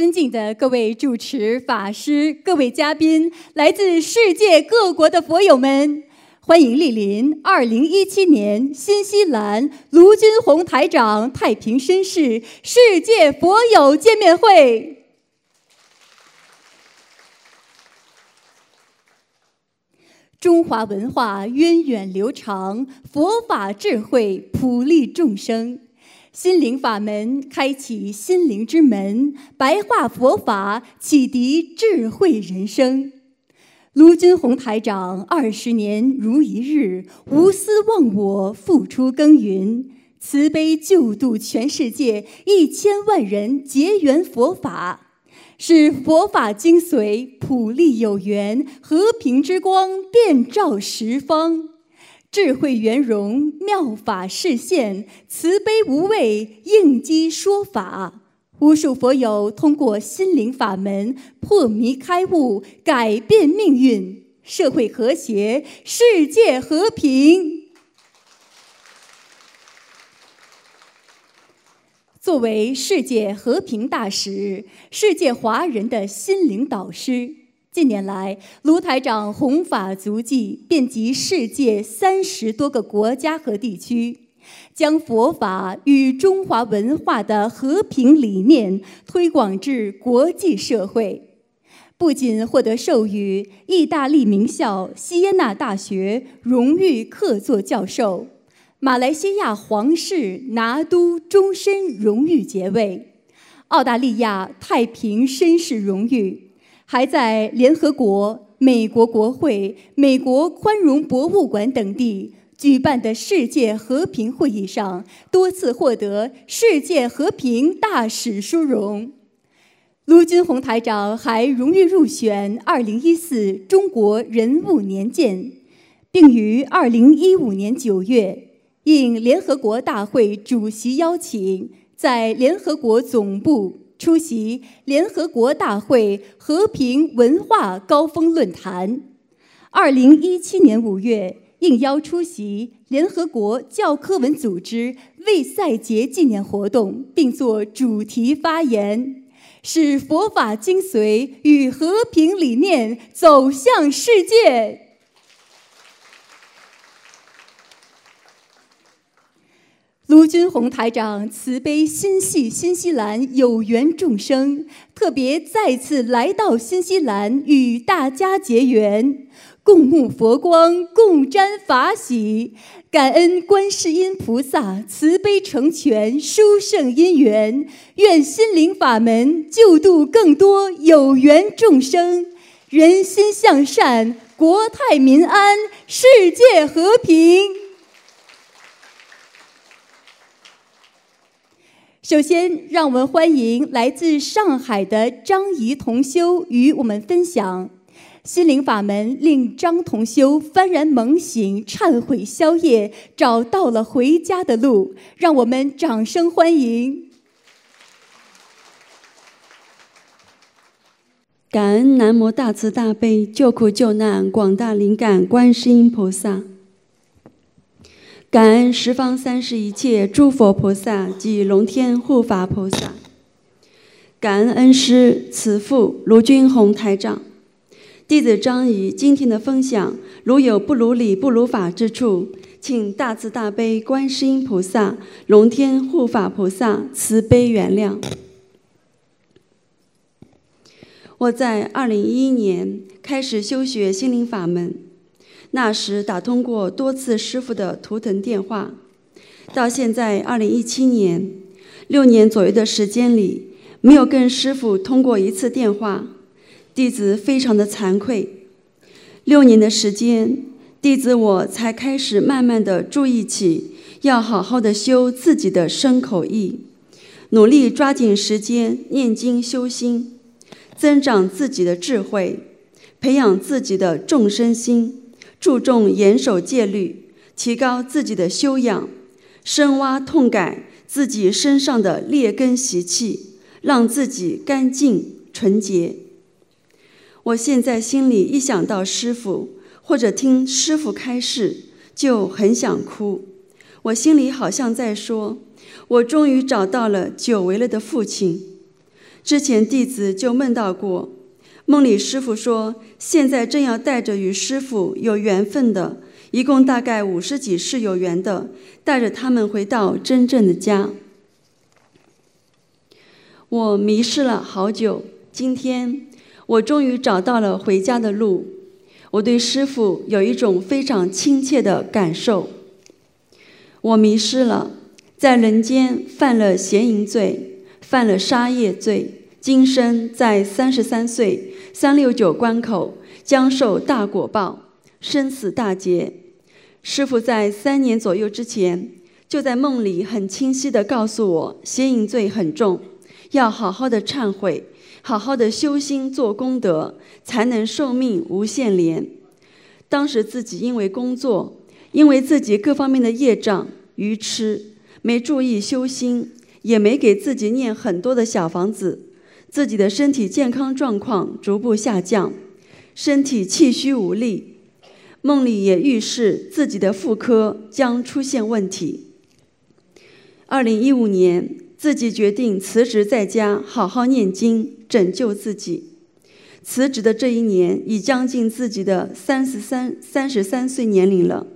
尊敬的各位主持法师、各位嘉宾、来自世界各国的佛友们，欢迎莅临2017年新西兰卢军宏台长太平绅士世界佛友见面会。中华文化源远流长，佛法智慧普利众生。心灵法门开启心灵之门，白话佛法启迪智慧人生。卢军宏台长二十年如一日，无私忘我，付出耕耘，慈悲救度全世界一千万人结缘佛法。使佛法精髓普利有缘，和平之光遍照十方，智慧圆融妙法示现，慈悲无畏应机说法。无数佛友通过心灵法门破迷开悟，改变命运，社会和谐，世界和平。作为世界和平大使、世界华人的心灵导师，近年来，卢台长弘法足迹遍及世界三十多个国家和地区，将佛法与中华文化的和平理念推广至国际社会，不仅获得授予意大利名校锡耶纳大学荣誉客座教授。马来西亚皇室拿督终身荣誉爵位，澳大利亚太平绅士荣誉，还在联合国、美国国会、美国宽容博物馆等地举办的世界和平会议上多次获得世界和平大使殊荣。卢军宏台长还荣誉入选2014中国人物年鉴，并于2015年9月。应联合国大会主席邀请，在联合国总部出席联合国大会和平文化高峰论坛。二零一七年五月，应邀出席联合国教科文组织为赛节纪念活动，并作主题发言，使佛法精髓与和平理念走向世界。卢军宏台长慈悲心系新西兰有缘众生，特别再次来到新西兰与大家结缘，共沐佛光，共沾法喜，感恩观世音菩萨慈悲成全殊胜因缘，愿心灵法门救度更多有缘众生，人心向善，国泰民安，世界和平。首先，让我们欢迎来自上海的张怡同修与我们分享心灵法门，令张同修幡然猛醒，忏悔宵夜，找到了回家的路。让我们掌声欢迎！感恩南无大慈大悲救苦救难广大灵感观世音菩萨。感恩十方三世一切诸佛菩萨及龙天护法菩萨，感恩恩师慈父卢军宏台长，弟子张仪今天的分享，如有不如理不如法之处，请大慈大悲观世音菩萨、龙天护法菩萨慈悲原谅。我在二零一一年开始修学心灵法门。那时打通过多次师傅的图腾电话，到现在二零一七年，六年左右的时间里，没有跟师傅通过一次电话，弟子非常的惭愧。六年的时间，弟子我才开始慢慢的注意起，要好好的修自己的身口意，努力抓紧时间念经修心，增长自己的智慧，培养自己的众生心。注重严守戒律，提高自己的修养，深挖痛改自己身上的劣根习气，让自己干净纯洁。我现在心里一想到师傅，或者听师傅开示，就很想哭。我心里好像在说：“我终于找到了久违了的父亲。”之前弟子就梦到过，梦里师傅说，现在正要带着与师傅有缘分的，一共大概五十几世有缘的，带着他们回到真正的家。我迷失了好久，今天我终于找到了回家的路。我对师傅有一种非常亲切的感受。我迷失了，在人间犯了邪淫罪，犯了杀业罪，今生在三十三岁三六九关口将受大果报，生死大劫。师傅在三年左右之前，就在梦里很清晰地告诉我，邪淫罪很重。要好好的忏悔，好好的修心做功德，才能寿命无限连。当时自己因为工作，因为自己各方面的业障愚痴，没注意修心，也没给自己念很多的小房子，自己的身体健康状况逐步下降，身体气虚无力，梦里也预示自己的妇科将出现问题。二零一五年。自己决定辞职，在家好好念经，拯救自己。辞职的这一年，已将近自己的三十三、三十三岁年龄了。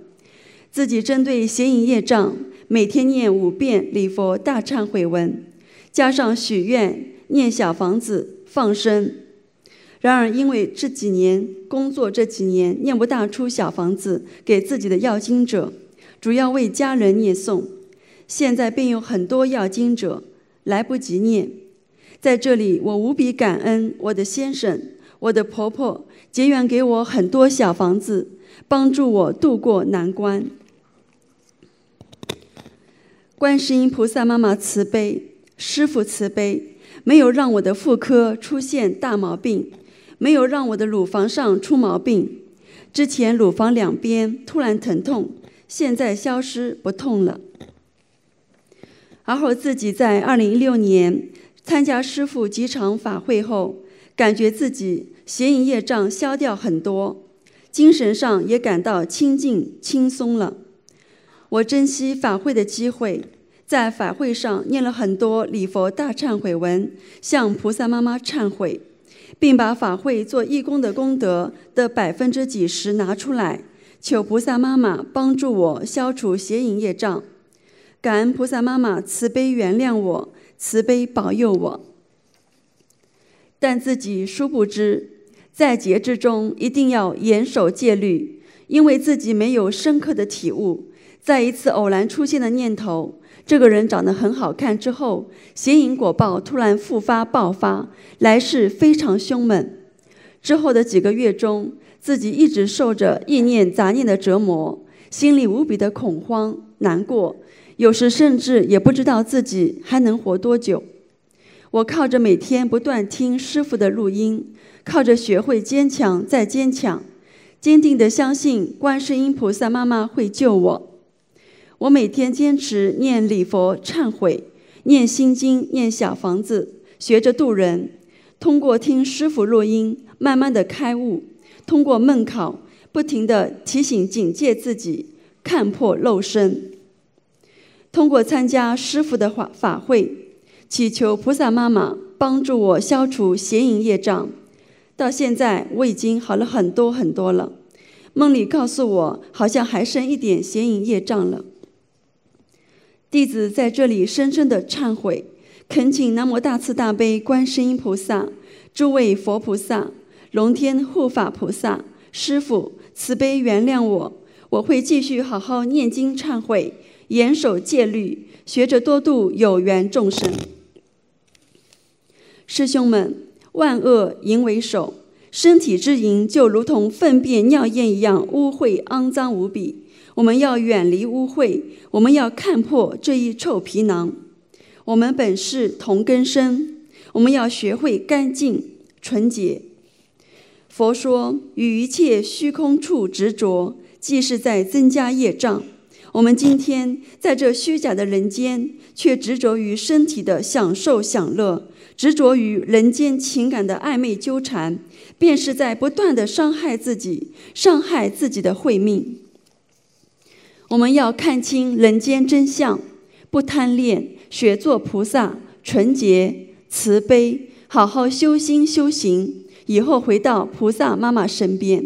自己针对邪淫业障，每天念五遍礼佛大忏悔文，加上许愿、念小房子、放生。然而，因为这几年工作，这几年念不大出小房子给自己的要经者，主要为家人念诵。现在便有很多要经者来不及念，在这里我无比感恩我的先生、我的婆婆结缘给我很多小房子，帮助我渡过难关。观世音菩萨妈妈慈悲，师父慈悲，没有让我的妇科出现大毛病，没有让我的乳房上出毛病。之前乳房两边突然疼痛，现在消失不痛了。而后自己在二零一六年参加师父几场法会后，感觉自己邪淫业障消掉很多，精神上也感到清净轻松了。我珍惜法会的机会，在法会上念了很多礼佛大忏悔文，向菩萨妈妈忏悔，并把法会做义工的功德的百分之几十拿出来，求菩萨妈妈帮助我消除邪淫业障。感恩菩萨妈妈慈悲原谅我，慈悲保佑我。但自己殊不知，在劫之中一定要严守戒律，因为自己没有深刻的体悟。在一次偶然出现的念头，这个人长得很好看之后，邪淫果报突然复发爆发，来势非常凶猛。之后的几个月中，自己一直受着意念杂念的折磨，心里无比的恐慌难过。有时甚至也不知道自己还能活多久。我靠着每天不断听师傅的录音，靠着学会坚强再坚强，坚定地相信观世音菩萨妈妈会救我。我每天坚持念礼佛忏悔，念心经，念小房子，学着渡人。通过听师傅录音，慢慢的开悟；通过梦考，不停的提醒警戒自己，看破漏身。通过参加师傅的法法会，祈求菩萨妈妈帮助我消除邪淫业障，到现在我已经好了很多很多了。梦里告诉我，好像还剩一点邪淫业障了。弟子在这里深深的忏悔，恳请南无大慈大悲观世音菩萨、诸位佛菩萨、龙天护法菩萨、师傅慈悲原谅我，我会继续好好念经忏悔。严守戒律，学着多度有缘众生。师兄们，万恶淫为首，身体之淫就如同粪便、尿液一样污秽肮脏无比。我们要远离污秽，我们要看破这一臭皮囊。我们本是同根生，我们要学会干净纯洁。佛说，与一切虚空处执着，即是在增加业障。我们今天在这虚假的人间，却执着于身体的享受享乐，执着于人间情感的暧昧纠缠，便是在不断的伤害自己，伤害自己的慧命。我们要看清人间真相，不贪恋，学做菩萨，纯洁、慈悲、好好修心修行，以后回到菩萨妈妈身边。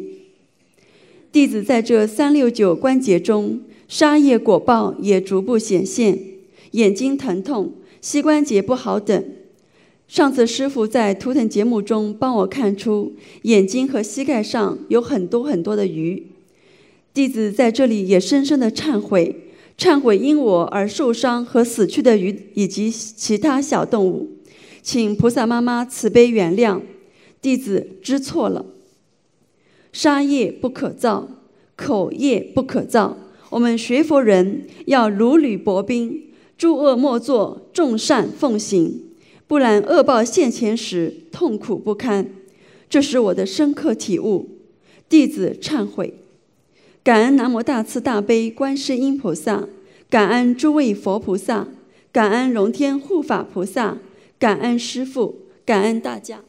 弟子在这三六九关节中，沙叶果报也逐步显现，眼睛疼痛、膝关节不好等。上次师傅在图腾节目中帮我看出眼睛和膝盖上有很多很多的鱼，弟子在这里也深深的忏悔。忏悔因我而受伤和死去的鱼以及其他小动物，请菩萨妈妈慈悲原谅，弟子知错了。杀业不可造，口业不可造。我们学佛人要如履薄冰，诸恶莫作，众善奉行，不然恶报现前时痛苦不堪。这是我的深刻体悟，弟子忏悔。感恩南无大慈大悲观世音菩萨，感恩诸位佛菩萨，感恩龙天护法菩萨，感恩师父，感恩大家。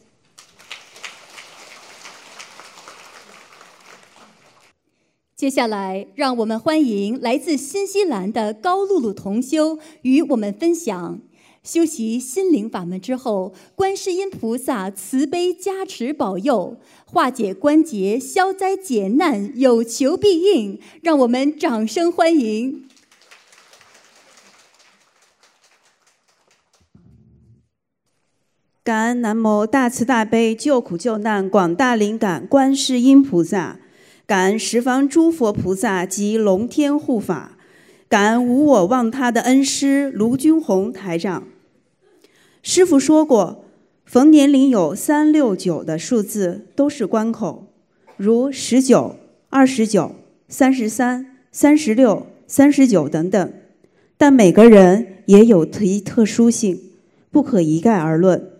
接下来，让我们欢迎来自新西兰的高露露同修与我们分享。修习心灵法门之后，观世音菩萨慈悲加持保佑，化解关节，消灾解难，有求必应。让我们掌声欢迎！感恩南无大慈大悲救苦救难广大灵感观世音菩萨，感恩十方诸佛菩萨及龙天护法。感恩无我忘他的恩师卢军宏台长。师傅说过，逢年龄有三六九的数字都是关口，如十九、二十九、三十三、三十六、三十九等等。但每个人也有其特殊性，不可一概而论。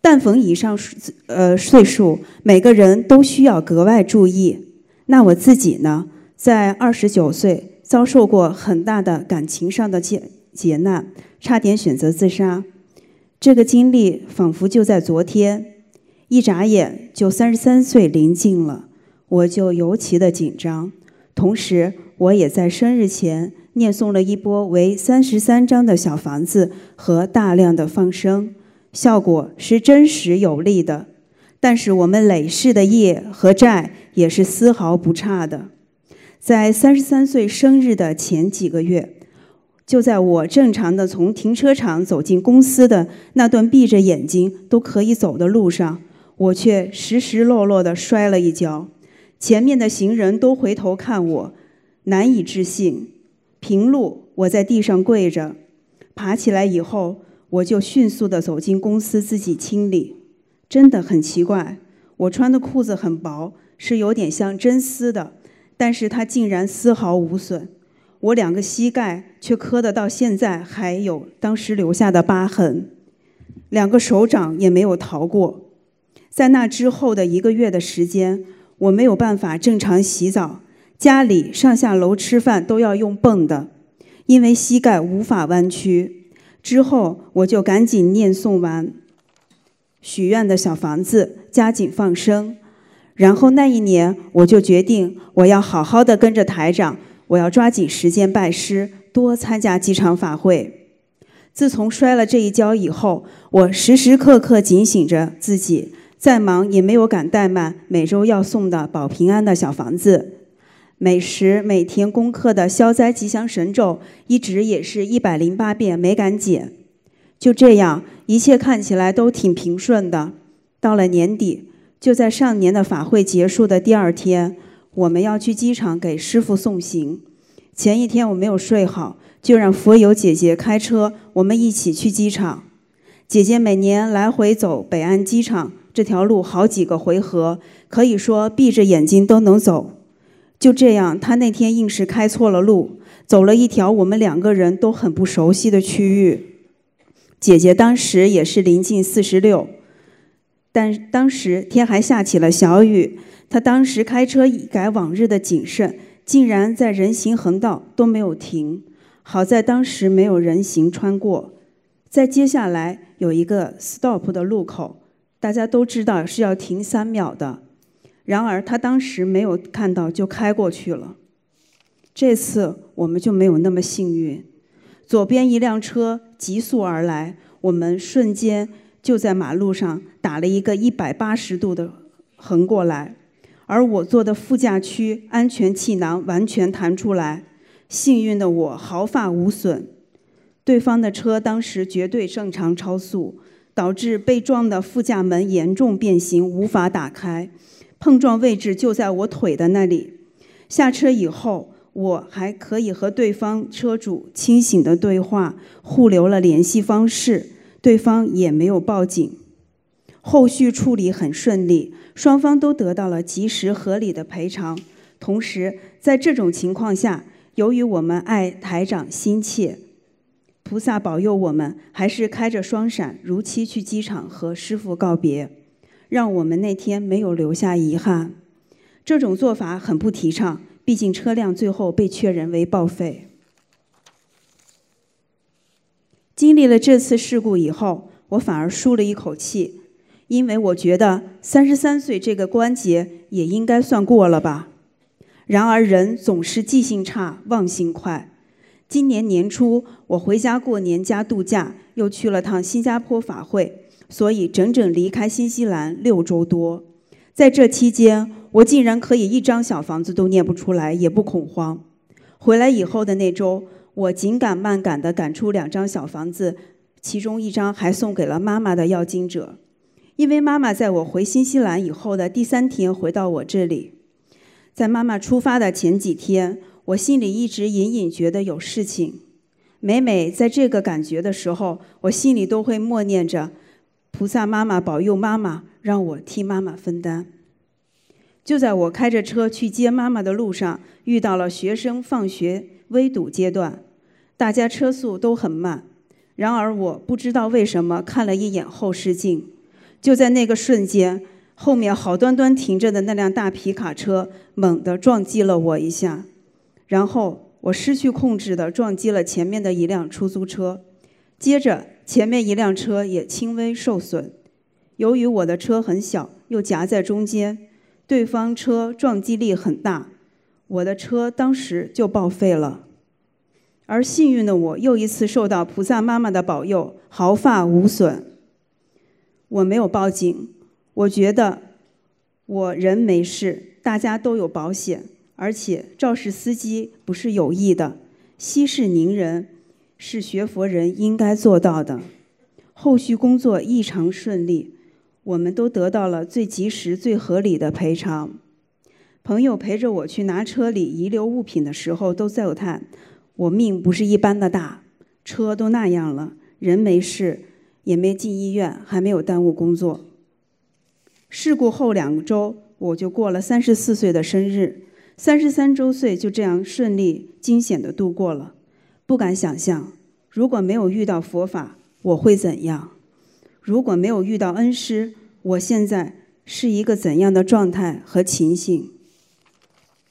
但逢以上数呃岁数，每个人都需要格外注意。那我自己呢，在二十九岁。遭受过很大的感情上的劫劫难，差点选择自杀。这个经历仿佛就在昨天，一眨眼就三十三岁临近了，我就尤其的紧张。同时，我也在生日前念诵了一波为三十三章的小房子和大量的放生，效果是真实有力的。但是我们累世的业和债也是丝毫不差的。在三十三岁生日的前几个月，就在我正常的从停车场走进公司的那段闭着眼睛都可以走的路上，我却实实落落的摔了一跤。前面的行人都回头看我，难以置信。平路，我在地上跪着，爬起来以后，我就迅速的走进公司自己清理。真的很奇怪，我穿的裤子很薄，是有点像真丝的。但是它竟然丝毫无损，我两个膝盖却磕得到现在还有当时留下的疤痕，两个手掌也没有逃过。在那之后的一个月的时间，我没有办法正常洗澡，家里上下楼吃饭都要用泵的，因为膝盖无法弯曲。之后我就赶紧念诵完许愿的小房子，加紧放生。然后那一年，我就决定我要好好的跟着台长，我要抓紧时间拜师，多参加几场法会。自从摔了这一跤以后，我时时刻刻警醒着自己，再忙也没有敢怠慢每周要送的保平安的小房子。每时每天功课的消灾吉祥神咒，一直也是一百零八遍，没敢减。就这样，一切看起来都挺平顺的。到了年底。就在上年的法会结束的第二天，我们要去机场给师傅送行。前一天我没有睡好，就让佛友姐姐开车，我们一起去机场。姐姐每年来回走北安机场这条路好几个回合，可以说闭着眼睛都能走。就这样，她那天硬是开错了路，走了一条我们两个人都很不熟悉的区域。姐姐当时也是临近四十六。但当时天还下起了小雨，他当时开车一改往日的谨慎，竟然在人行横道都没有停。好在当时没有人行穿过，在接下来有一个 stop 的路口，大家都知道是要停三秒的。然而他当时没有看到就开过去了。这次我们就没有那么幸运，左边一辆车急速而来，我们瞬间。就在马路上打了一个一百八十度的横过来，而我坐的副驾区安全气囊完全弹出来，幸运的我毫发无损。对方的车当时绝对正常超速，导致被撞的副驾门严重变形，无法打开。碰撞位置就在我腿的那里。下车以后，我还可以和对方车主清醒的对话，互留了联系方式，对方也没有报警。后续处理很顺利，双方都得到了及时合理的赔偿。同时，在这种情况下，由于我们爱台长心切。菩萨保佑我们，还是开着双闪如期去机场和师傅告别，让我们那天没有留下遗憾。这种做法很不提倡，毕竟车辆最后被确认为报废。经历了这次事故以后，我反而舒了一口气，因为我觉得三十三岁这个关节也应该算过了吧。然而人总是记性差，忘性快。今年年初，我回家过年加度假，又去了趟新加坡法会，所以整整离开新西兰六周多。在这期间，我竟然可以一张小房子都念不出来，也不恐慌。回来以后的那周，我紧赶慢赶地赶出两张小房子，其中一张还送给了妈妈的要经者，因为妈妈在我回新西兰以后的第三天回到我这里。在妈妈出发的前几天。我心里一直隐隐觉得有事情，每每在这个感觉的时候，我心里都会默念着：“菩萨妈妈保佑妈妈，让我替妈妈分担。”就在我开着车去接妈妈的路上，遇到了学生放学微堵阶段，大家车速都很慢。然而我不知道为什么看了一眼后视镜，就在那个瞬间，后面好端端停着的那辆大皮卡车猛地撞击了我一下。然后我失去控制的撞击了前面的一辆出租车，接着前面一辆车也轻微受损。由于我的车很小，又夹在中间，对方车撞击力很大，我的车当时就报废了。而幸运的我又一次受到菩萨妈妈的保佑，毫发无损。我没有报警，我觉得我人没事，大家都有保险。而且肇事司机不是有意的，息事宁人是学佛人应该做到的。后续工作异常顺利，我们都得到了最及时、最合理的赔偿。朋友陪着我去拿车里遗留物品的时候，都在叹我命不是一般的大，车都那样了，人没事，也没进医院，还没有耽误工作。事故后两周，我就过了三十四岁的生日。三十三周岁就这样顺利惊险地度过了，不敢想象，如果没有遇到佛法，我会怎样？如果没有遇到恩师，我现在是一个怎样的状态和情形？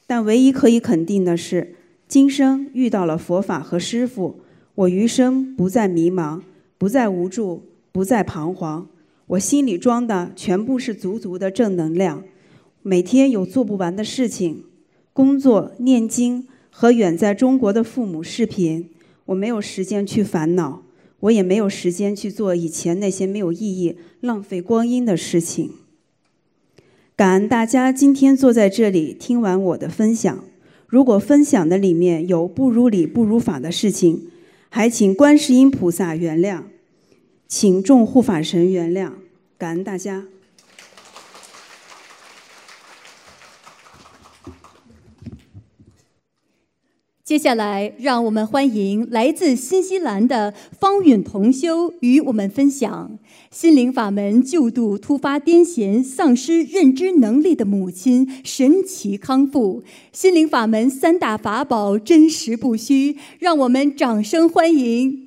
但唯一可以肯定的是，今生遇到了佛法和师父，我余生不再迷茫，不再无助，不再彷徨。我心里装的全部是足足的正能量，每天有做不完的事情。工作、念经和远在中国的父母视频，我没有时间去烦恼，我也没有时间去做以前那些没有意义、浪费光阴的事情。感恩大家今天坐在这里听完我的分享。如果分享的里面有不如理、不如法的事情，还请观世音菩萨原谅，请众护法神原谅。感恩大家。接下来，让我们欢迎来自新西兰的方允同修与我们分享心灵法门救度突发癫痫、丧失认知能力的母亲神奇康复。心灵法门三大法宝真实不虚，让我们掌声欢迎。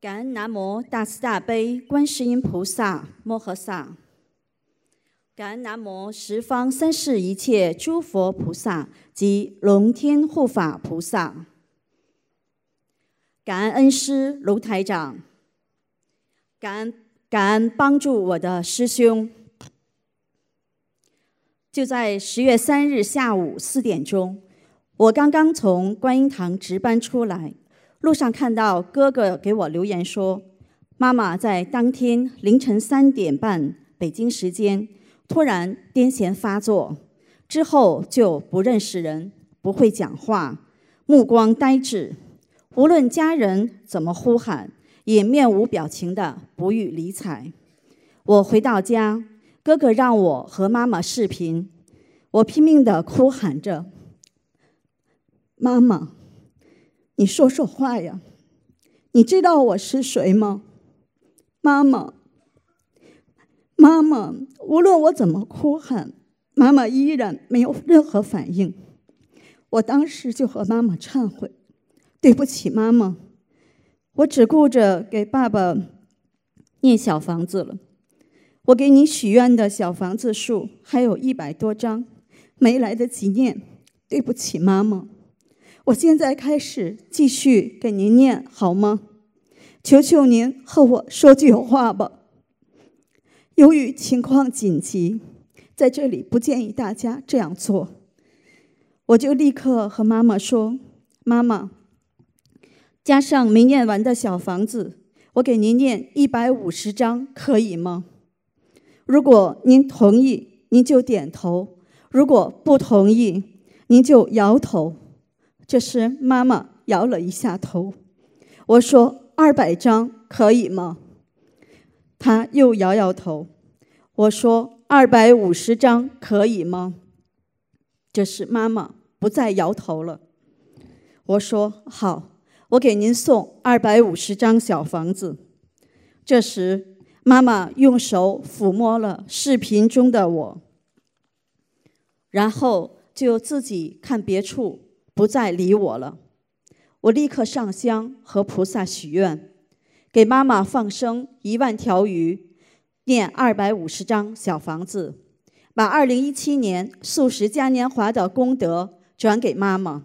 感恩南无大慈大悲观世音菩萨摩诃萨，感恩南无十方三世一切诸佛菩萨及龙天护法菩萨，感恩恩师卢台长，感恩感恩帮助我的师兄，就在十月三日下午四点钟，我刚刚从观音堂值班出来，路上看到哥哥给我留言说，妈妈在当天凌晨三点半北京时间突然癫痫发作，之后就不认识人，不会讲话，目光呆滞，无论家人怎么呼喊，也面无表情的不予理睬。我回到家。哥哥让我和妈妈视频，我拼命的哭喊着：“妈妈，你说说话呀！你知道我是谁吗？妈妈，妈妈！”无论我怎么哭喊，妈妈依然没有任何反应。我当时就和妈妈忏悔：“对不起，妈妈，我只顾着给爸爸念小房子了。”我给你许愿的小房子数还有一百多张，没来得及念，对不起，妈妈。我现在开始继续给您念好吗？求求您和我说句话吧。由于情况紧急，在这里不建议大家这样做。我就立刻和妈妈说：“妈妈，加上没念完的小房子，我给您念一百五十张，可以吗？”如果您同意，您就点头；如果不同意，您就摇头。这时，妈妈摇了一下头。我说：“二百张可以吗？”她又摇摇头。我说：“二百五十张可以吗？”这时，妈妈不再摇头了。我说：“好，我给您送二百五十张小房子。”这时。妈妈用手抚摸了视频中的我，然后就自己看别处，不再理我了。我立刻上香和菩萨许愿，给妈妈放生一万条鱼，念二百五十张小房子，把二零一七年素食嘉年华的功德转给妈妈。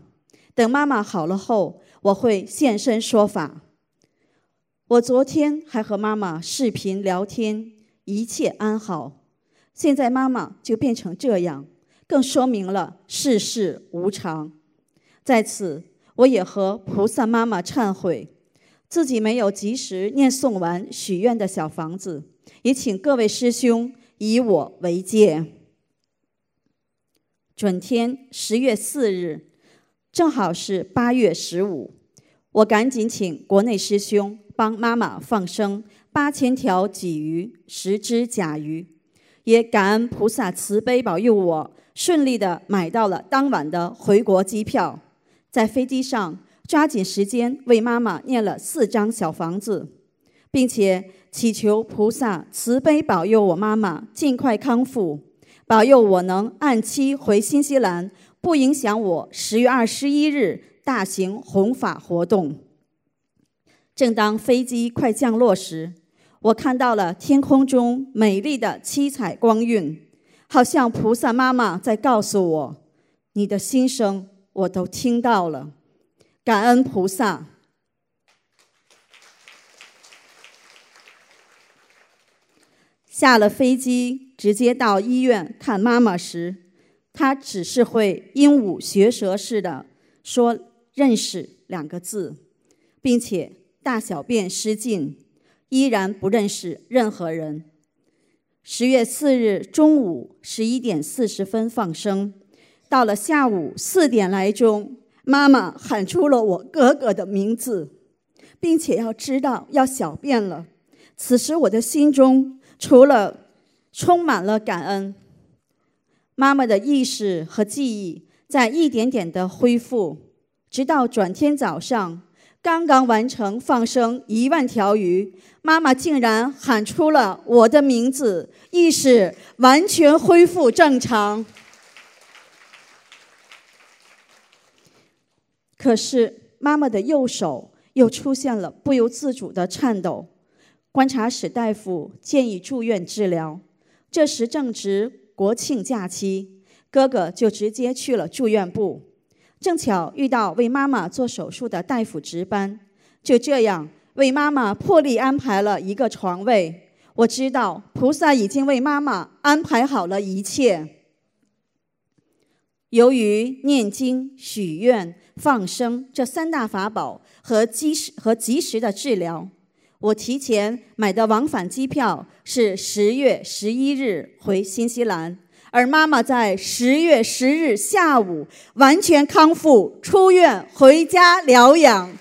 等妈妈好了后，我会现身说法。我昨天还和妈妈视频聊天，一切安好。现在妈妈就变成这样，更说明了世事无常。在此，我也和菩萨妈妈忏悔，自己没有及时念诵完许愿的小房子，也请各位师兄以我为戒。准天十月四日，正好是八月十五，我赶紧请国内师兄。帮妈妈放生八千条鲫鱼、十只甲鱼，也感恩菩萨慈悲保佑我顺利的买到了当晚的回国机票，在飞机上抓紧时间为妈妈念了四张小房子，并且祈求菩萨慈悲保佑我妈妈尽快康复，保佑我能按期回新西兰，不影响我十月二十一日大型弘法活动。正当飞机快降落时，我看到了天空中美丽的七彩光晕，好像菩萨妈妈在告诉我：“你的心声我都听到了。”感恩菩萨。下了飞机，直接到医院看妈妈时，她只是会鹦鹉学舌似的说“认识”两个字，并且。大小便失禁，依然不认识任何人。十月四日中午十一点四十分放生，到了下午四点来钟，妈妈喊出了我哥哥的名字，并且要知道要小便了。此时我的心中除了充满了感恩，妈妈的意识和记忆在一点点的恢复，直到转天早上。刚刚完成放生一万条鱼，妈妈竟然喊出了我的名字，意识完全恢复正常。可是妈妈的右手又出现了不由自主的颤抖，观察室大夫建议住院治疗。这时正值国庆假期，哥哥就直接去了住院部。正巧遇到为妈妈做手术的大夫值班，就这样为妈妈破例安排了一个床位。我知道菩萨已经为妈妈安排好了一切。由于念经、许愿、放生这三大法宝和及时和及时的治疗，我提前买的往返机票是十月十一日回新西兰，而妈妈在十月十日下午完全康复，出院回家疗养。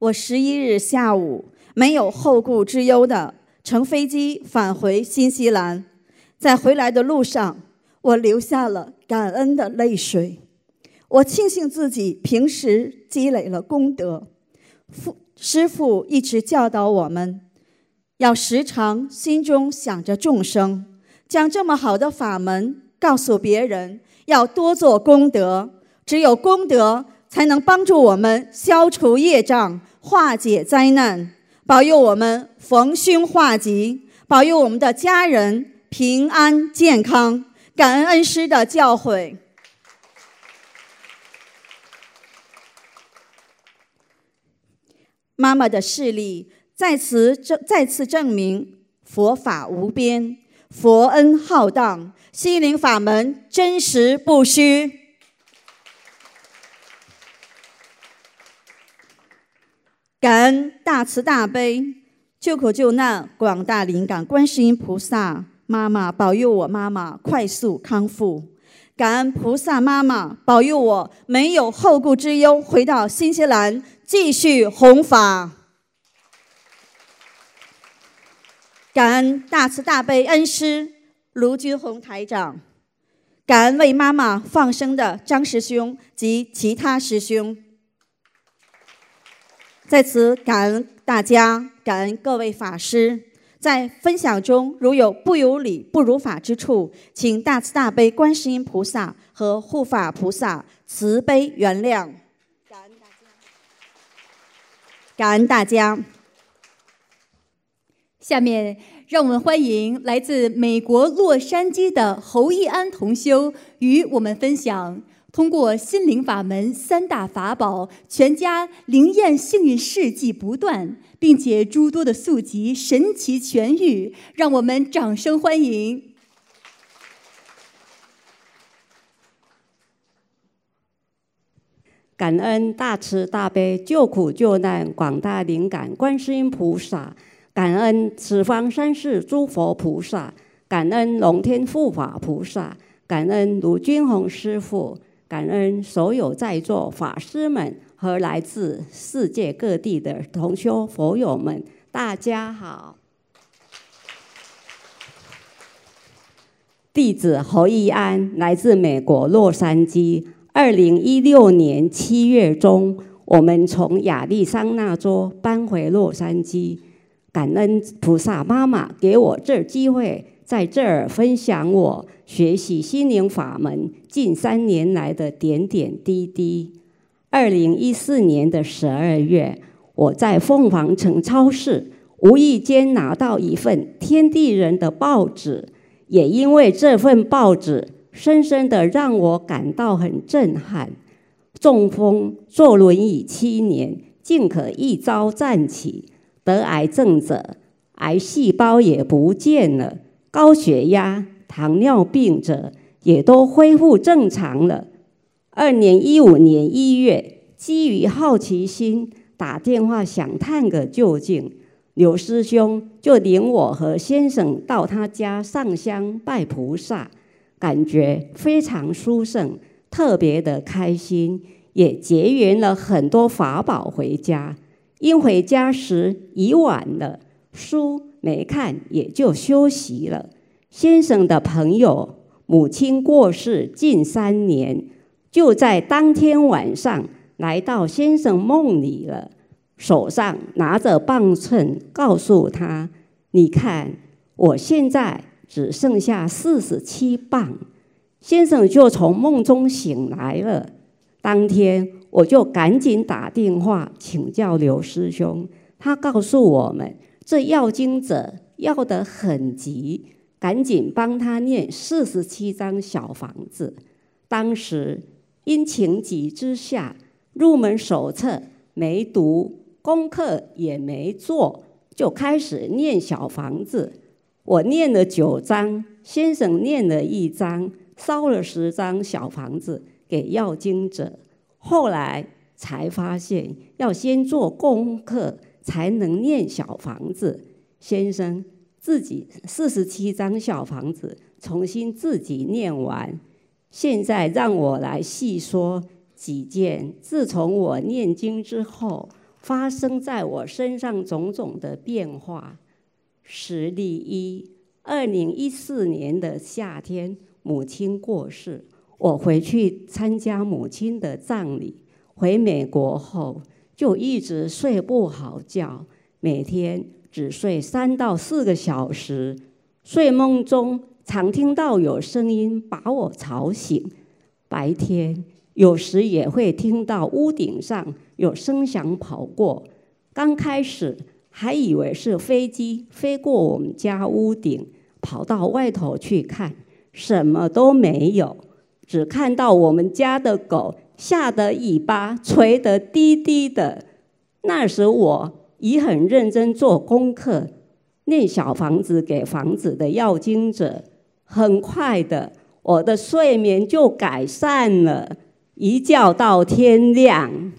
我十一日下午没有后顾之忧的乘飞机返回新西兰，在回来的路上，我流下了感恩的泪水。我庆幸自己平时积累了功德，父师父一直教导我们，要时常心中想着众生，将这么好的法门告诉别人，要多做功德，只有功德才能帮助我们消除业障。化解灾难，保佑我们逢凶化吉，保佑我们的家人平安健康。感恩恩师的教诲。妈妈的势力在此证再次证明佛法无边，佛恩浩荡，心灵法门真实不虚。感恩大慈大悲、救苦救难广大灵感观世音菩萨妈妈保佑我妈妈快速康复，感恩菩萨妈妈保佑我没有后顾之忧，回到新西兰继续弘法。感恩大慈大悲恩师卢军宏台长，感恩为妈妈放生的张师兄及其他师兄。在此感恩大家，感恩各位法师。在分享中如有不有理、不如法之处，请大慈大悲观世音菩萨和护法菩萨慈悲原谅。感恩大家，感恩大家。下面让我们欢迎来自美国洛杉矶的侯义安同修与我们分享。通过心灵法门三大法宝，全家灵验幸运事迹不断，并且诸多的宿疾神奇痊愈，让我们掌声欢迎！感恩大慈大悲救苦救难广大灵感观世音菩萨，感恩此方三世诸佛菩萨，感恩龙天护法菩萨，感恩卢军宏师傅。感恩所有在座法师们和来自世界各地的同修佛友们，大家好。弟子侯义安来自美国洛杉矶。二零一六年七月中，我们从亚利桑那州搬回洛杉矶。感恩菩萨妈妈给我这机会。在这儿分享我学习心灵法门近三年来的点点滴滴。二零一四年的十二月，我在凤凰城超市无意间拿到一份天地人的报纸，也因为这份报纸，深深的让我感到很震撼。中风坐轮椅七年，竟可一朝站起；得癌症者，癌细胞也不见了。高血压、糖尿病者也都恢复正常了。二零一五年一月，基于好奇心，打电话想探个究竟，刘师兄就领我和先生到他家上香拜菩萨，感觉非常殊胜，特别的开心，也结缘了很多法宝回家。因回家时已晚了，书。没看也就休息了。先生的朋友母亲过世近三年，就在当天晚上来到先生梦里了，手上拿着磅秤，告诉他：“你看，我现在只剩下四十七磅。”先生就从梦中醒来了。当天我就赶紧打电话请教刘师兄，他告诉我们。这要经者要得很急，赶紧帮他念四十七张小房子。当时因情急之下，入门手册没读，功课也没做，就开始念小房子。我念了九章，先生念了一章，烧了十张小房子给要经者。后来才发现，要先做功课才能念小房子。先生自己四十七张小房子重新自己念完。现在让我来细说几件自从我念经之后发生在我身上种种的变化。实例一：二零一四年的夏天，母亲过世，我回去参加母亲的葬礼。回美国后，就一直睡不好觉，每天只睡三到四个小时，睡梦中常听到有声音把我吵醒。白天有时也会听到屋顶上有声响跑过，刚开始还以为是飞机飞过我们家屋顶，跑到外头去看，什么都没有，只看到我们家的狗。吓得尾巴垂得低低的。那时我已很认真做功课，念小房子给房子的要经者。很快的，我的睡眠就改善了，一觉到天亮。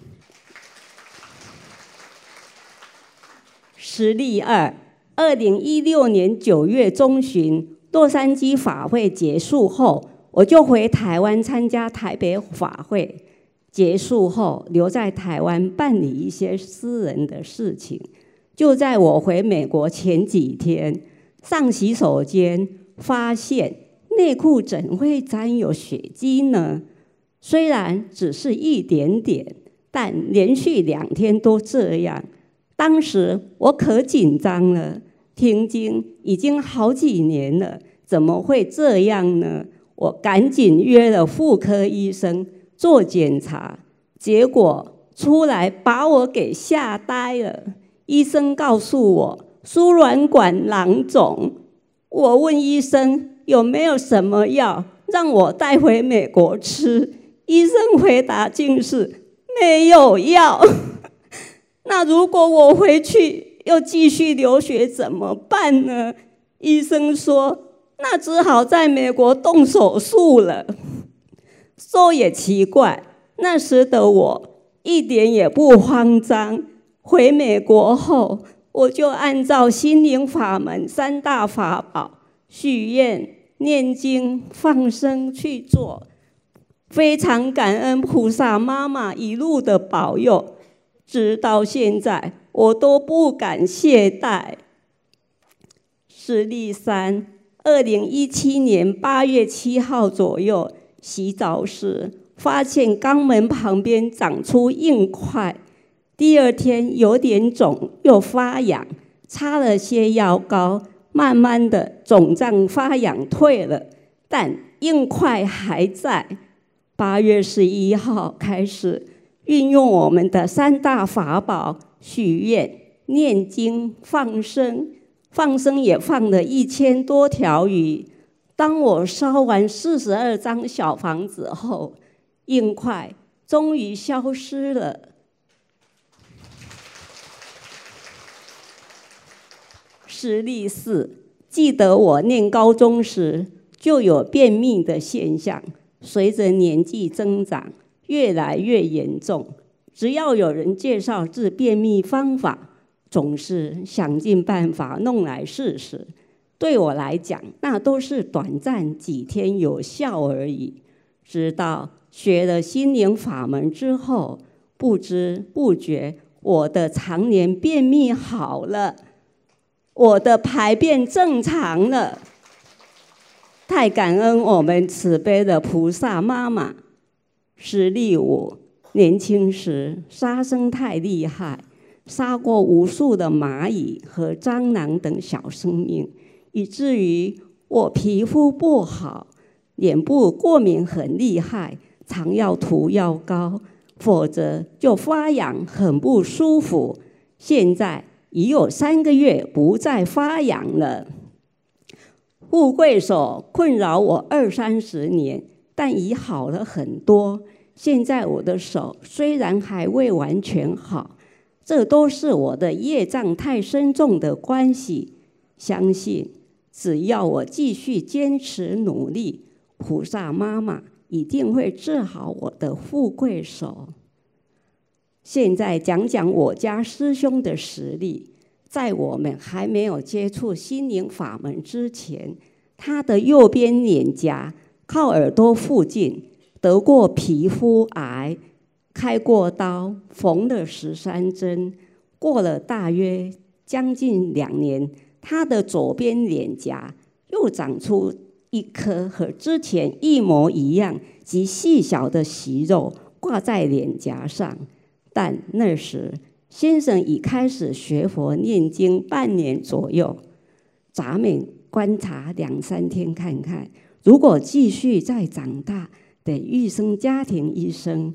实例二：二零一六年九月中旬，洛杉矶法会结束后，我就回台湾参加台北法会。结束后，留在台湾办理一些私人的事情。就在我回美国前几天，上洗手间发现内裤怎会沾有血迹呢？虽然只是一点点，但连续两天都这样。当时我可紧张了，听经已经好几年了，怎么会这样呢？我赶紧约了妇科医生。做检查，结果出来把我给吓呆了。医生告诉我输卵管囊肿。我问医生有没有什么药让我带回美国吃，医生回答竟是没有药。那如果我回去又继续流血怎么办呢？医生说那只好在美国动手术了。说也奇怪，那时的我一点也不慌张。回美国后，我就按照心灵法门三大法宝许愿、念经、放生去做。非常感恩菩萨妈妈一路的保佑，直到现在我都不敢懈怠。实例三：二零一七年八月七号左右。洗澡时发现肛门旁边长出硬块，第二天有点肿又发痒，擦了些药膏，慢慢的肿胀发痒退了，但硬块还在。八月十一号开始运用我们的三大法宝许愿、念经、放生，放生也放了一千多条鱼。当我烧完四十二张小房子后，硬块终于消失了。实例四：记得我念高中时就有便秘的现象，随着年纪增长越来越严重。只要有人介绍治便秘方法，总是想尽办法弄来试试。对我来讲，那都是短暂几天有效而已。直到学了心灵法门之后，不知不觉，我的常年便秘好了，我的排便正常了。太感恩我们慈悲的菩萨妈妈。实力我年轻时杀生太厉害，杀过无数的蚂蚁和蟑螂等小生命。以至于我皮肤不好，脸部过敏很厉害，常要涂药膏，否则就发痒，很不舒服。现在已有三个月不再发痒了。富贵手困扰我二三十年，但已好了很多。现在我的手虽然还未完全好，这都是我的业障太深重的关系。相信。只要我继续坚持努力，菩萨妈妈一定会治好我的富贵手。现在讲讲我家师兄的实力，在我们还没有接触心灵法门之前，他的右边脸颊靠耳朵附近得过皮肤癌，开过刀，缝了十三针，过了大约将近两年，他的左边脸颊又长出一颗和之前一模一样极细小的息肉，挂在脸颊上。但那时先生已开始学佛念经半年左右，咱们观察两三天看看，如果继续再长大，得预生家庭医生。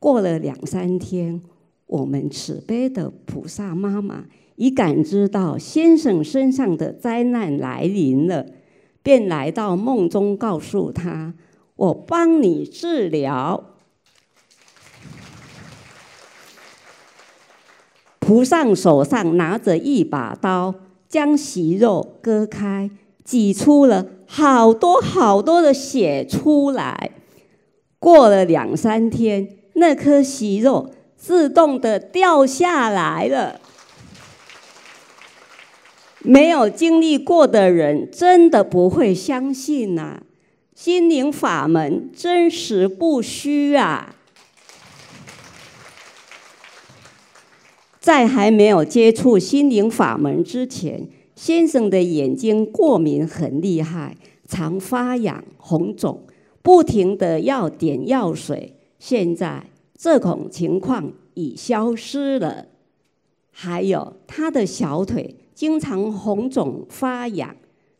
过了两三天，我们慈悲的菩萨妈妈已感知到先生身上的灾难来临了，便来到梦中告诉他：“我帮你治疗。”菩萨手上拿着一把刀，将息肉割开，挤出了好多好多的血出来。过了两三天，那颗息肉自动的掉下来了。没有经历过的人，真的不会相信呐！心灵法门真实不虚啊！在还没有接触心灵法门之前，先生的眼睛过敏很厉害，常发痒红肿，不停的要点药水。现在这种情况已消失了。还有他的小腿经常红肿发痒，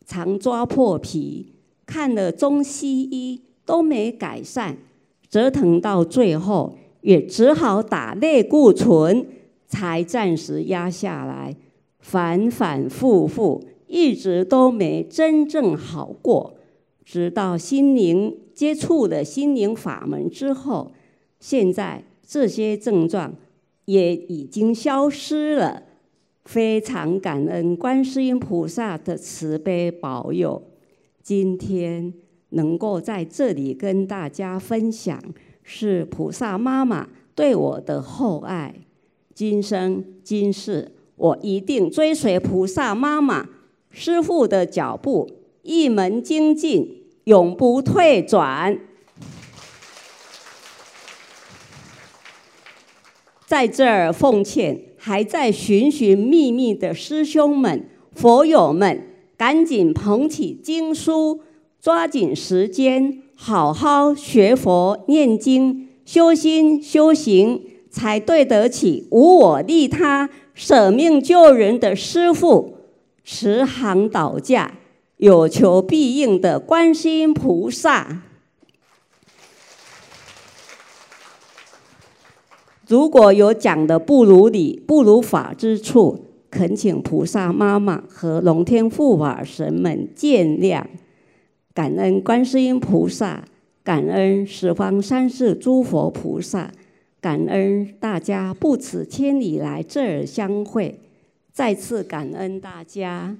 常抓破皮，看了中西医都没改善，折腾到最后也只好打类固醇。才暂时压下来，反反复复，一直都没真正好过。直到心灵接触了心灵法门之后，现在这些症状也已经消失了。非常感恩观世音菩萨的慈悲保佑，今天能够在这里跟大家分享，是菩萨妈妈对我的厚爱。今生今世，我一定追随菩萨妈妈、师父的脚步，一门精进，永不退转。在这儿奉劝还在寻寻觅觅的师兄们、佛友们，赶紧捧起经书，抓紧时间，好好学佛、念经、修心、修行。才对得起无我利他、舍命救人的师父，慈航导驾、有求必应的观世音菩萨。如果有讲的不如理、不如法之处，恳请菩萨妈妈和龙天护法神们见谅。感恩观世音菩萨，感恩十方三世诸佛菩萨。感恩大家不辞千里来这儿相会，再次感恩大家。